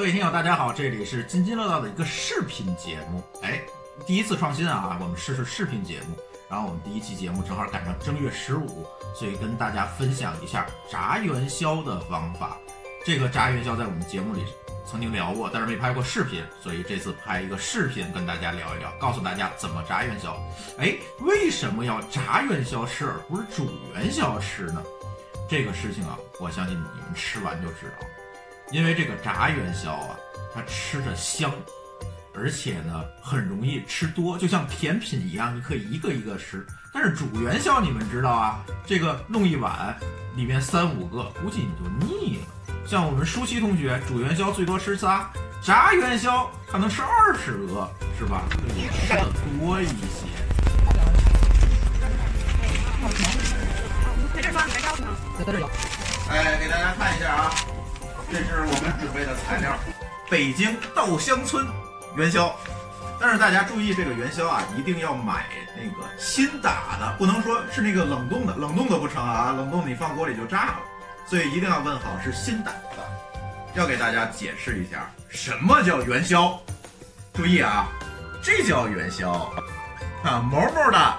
各位听友，大家好，这里是津津乐道的一个视频节目。哎，第一次创新啊，我们试试视频节目。然后我们第一期节目正好赶上正月十五，所以跟大家分享一下炸元宵的方法。这个炸元宵在我们节目里曾经聊过，但是没拍过视频，所以这次拍一个视频跟大家聊一聊，告诉大家怎么炸元宵。哎，为什么要炸元宵吃而不是煮元宵吃呢？这个事情啊，我相信你们吃完就知道。因为这个炸元宵啊，它吃着香，而且呢很容易吃多，就像甜品一样，你可以一个一个吃。但是煮元宵你们知道啊，这个弄一碗，里面三五个，估计你就腻了。像我们舒淇同学煮元宵最多吃仨，炸元宵他能吃二十个，是吧？也吃的多一些。在这儿有。哎，给大家看一下啊。这是我们准备的材料，北京稻香村元宵。但是大家注意，这个元宵啊，一定要买那个新打的，不能说是那个冷冻的，冷冻的不成啊，冷冻你放锅里就炸了。所以一定要问好是新打的。要给大家解释一下，什么叫元宵？注意啊，这叫元宵啊，毛毛的，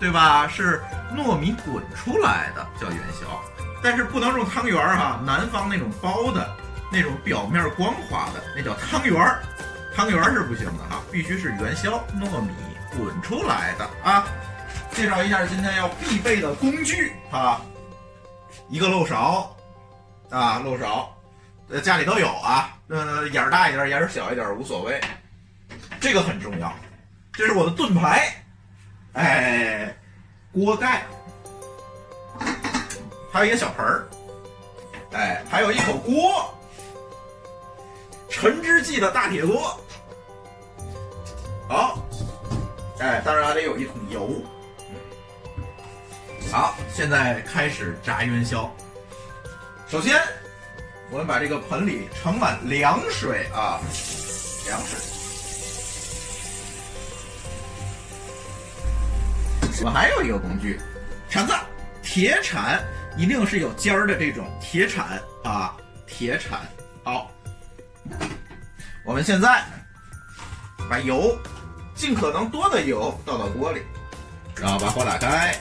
对吧？是糯米滚出来的，叫元宵。但是不能用汤圆儿哈，南方那种包的，那种表面光滑的，那叫汤圆儿，汤圆儿是不行的哈，必须是元宵，糯米滚出来的啊。介绍一下今天要必备的工具哈，一个漏勺啊，漏勺，呃家里都有啊，呃眼儿大一点，眼儿小一点无所谓，这个很重要，这是我的盾牌，哎，锅盖。还有一个小盆儿，哎，还有一口锅，陈之记的大铁锅。好，哎，当然还得有一桶油。好，现在开始炸元宵。首先，我们把这个盆里盛满凉水啊，凉水。我还有一个工具，铲子，铁铲。一定是有尖儿的这种铁铲啊，铁铲。好，我们现在把油，尽可能多的油倒到锅里，然后把火打开。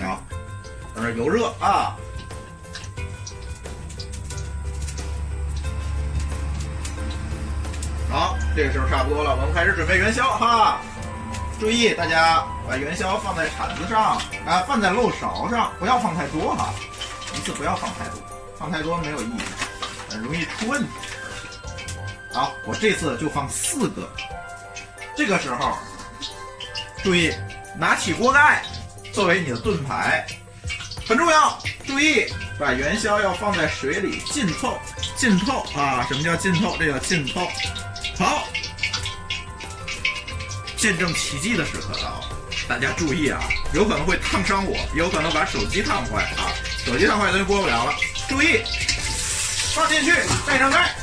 好，等着油热啊。好，这个时候差不多了，我们开始准备元宵哈。注意，大家把元宵放在铲子上啊，放在漏勺上，不要放太多哈，一次不要放太多，放太多没有意义，很容易出问题。好，我这次就放四个。这个时候，注意拿起锅盖作为你的盾牌，很重要。注意把元宵要放在水里浸透，浸透啊！什么叫浸透？这叫浸透。好。见证奇迹的时刻到了，大家注意啊，有可能会烫伤我，有可能把手机烫坏啊，手机烫坏咱就播不了了。注意，放进去，盖上盖，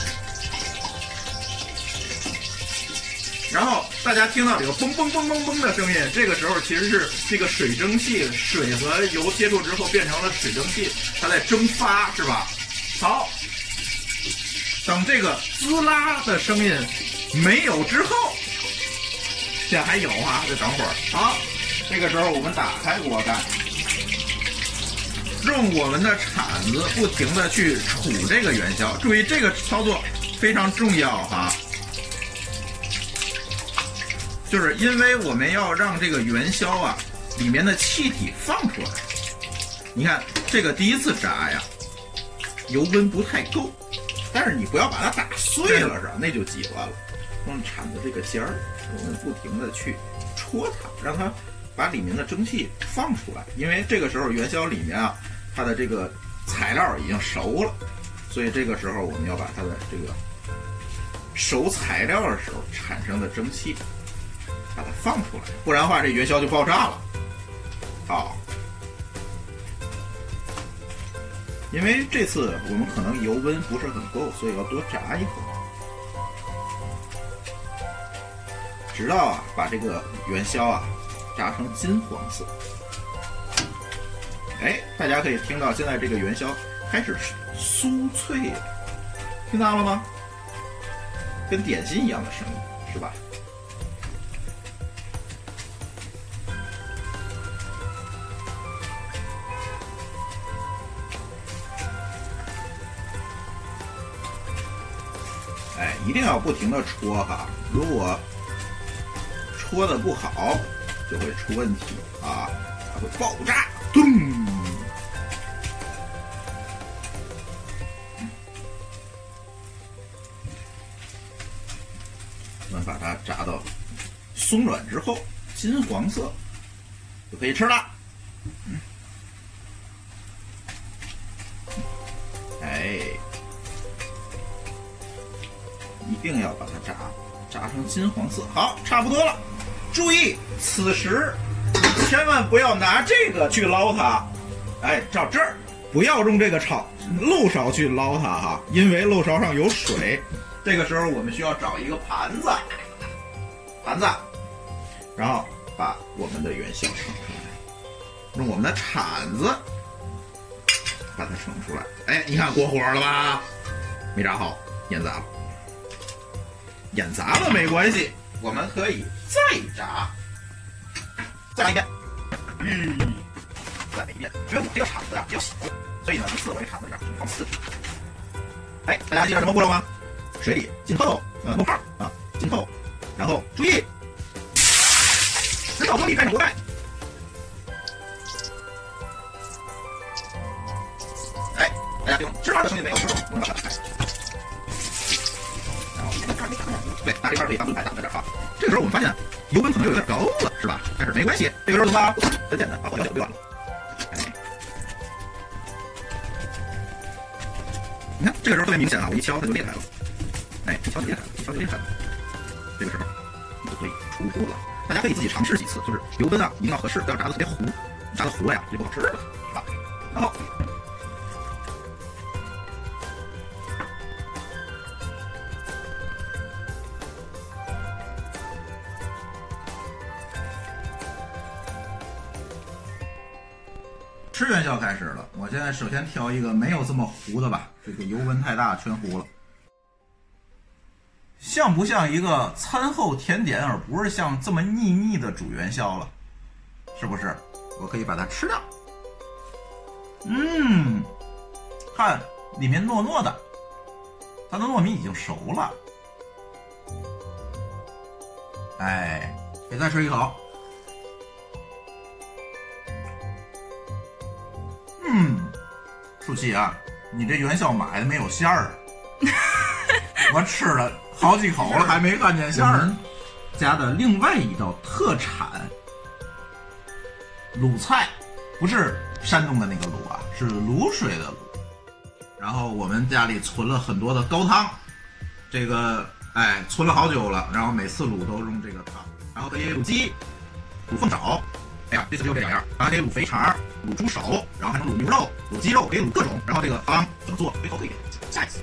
然后大家听到这个嘣嘣嘣嘣嘣的声音，这个时候其实是这个水蒸气，水和油接触之后变成了水蒸气，它在蒸发，是吧？好，等这个滋啦的声音没有之后。现在还有啊，再等会儿。好，这个时候我们打开锅盖，用我们的铲子不停的去杵这个元宵。注意这个操作非常重要哈，就是因为我们要让这个元宵啊里面的气体放出来。你看这个第一次炸呀，油温不太够，但是你不要把它打碎了是吧？那就极端了。用铲子这个尖儿，我们不停的去戳它，让它把里面的蒸汽放出来。因为这个时候元宵里面啊，它的这个材料已经熟了，所以这个时候我们要把它的这个熟材料的时候产生的蒸汽把它放出来，不然的话这元宵就爆炸了。好，因为这次我们可能油温不是很够，所以要多炸一会儿。直到啊，把这个元宵啊炸成金黄色，哎，大家可以听到现在这个元宵开始酥脆了，听到了吗？跟点心一样的声音，是吧？哎，一定要不停的戳哈，如果戳的不好，就会出问题啊，它会爆炸，咚！我们把它炸到松软之后，金黄色，就可以吃了。哎。一定要把它炸，炸成金黄色。好，差不多了。注意，此时千万不要拿这个去捞它。哎，照这儿，不要用这个炒漏勺去捞它哈，因为漏勺上有水。这个时候我们需要找一个盘子，盘子，然后把我们的元宵盛出来，用我们的铲子把它盛出来。哎，你看过火了吧？没炸好，烟砸了。演砸了没关系，我们可以再炸，再来一遍，嗯，再来一遍。因为我这个铲子呀比较小，所以呢一次我这铲子里边只能放四只。哎，大家记得什么步骤吗？水里浸透，呃，冒泡啊，浸透，然后注意，直到锅里盖上锅盖。哎，大家听，吱哇的声音没有？我们把它打开。对，拿这块可以当盾牌挡在这儿。时候我们发现油温可能有点高了，是吧？但是没关系，这个时候怎么办？很简单，把火调小就完了。你看这个时候特别明显啊，我一敲它就裂开了。哎，一敲就裂开了，一敲就裂开了。这个时候你就可以出锅了。大家可以自己尝试几次，就是油温啊一定要合适，不要炸的特别糊，炸的糊了呀就不好吃了，是吧？然后。吃元宵开始了，我现在首先挑一个没有这么糊的吧，这个油温太大全糊了，像不像一个餐后甜点，而不是像这么腻腻的煮元宵了？是不是？我可以把它吃掉。嗯，看里面糯糯的，它的糯米已经熟了。哎，可以再吃一口。舒淇啊，你这元宵买的没有馅儿，我吃了好几口了，还没看见馅儿。家的另外一道特产卤菜，不是山东的那个卤啊，是卤水的卤。然后我们家里存了很多的高汤，这个哎存了好久了，然后每次卤都用这个汤。然后可以卤鸡、卤凤爪。这次就这两样，还可以卤肥肠、卤猪手，然后还能卤牛肉、卤鸡肉，可以卤各种。然后这个汤怎么做？回头可以下一次。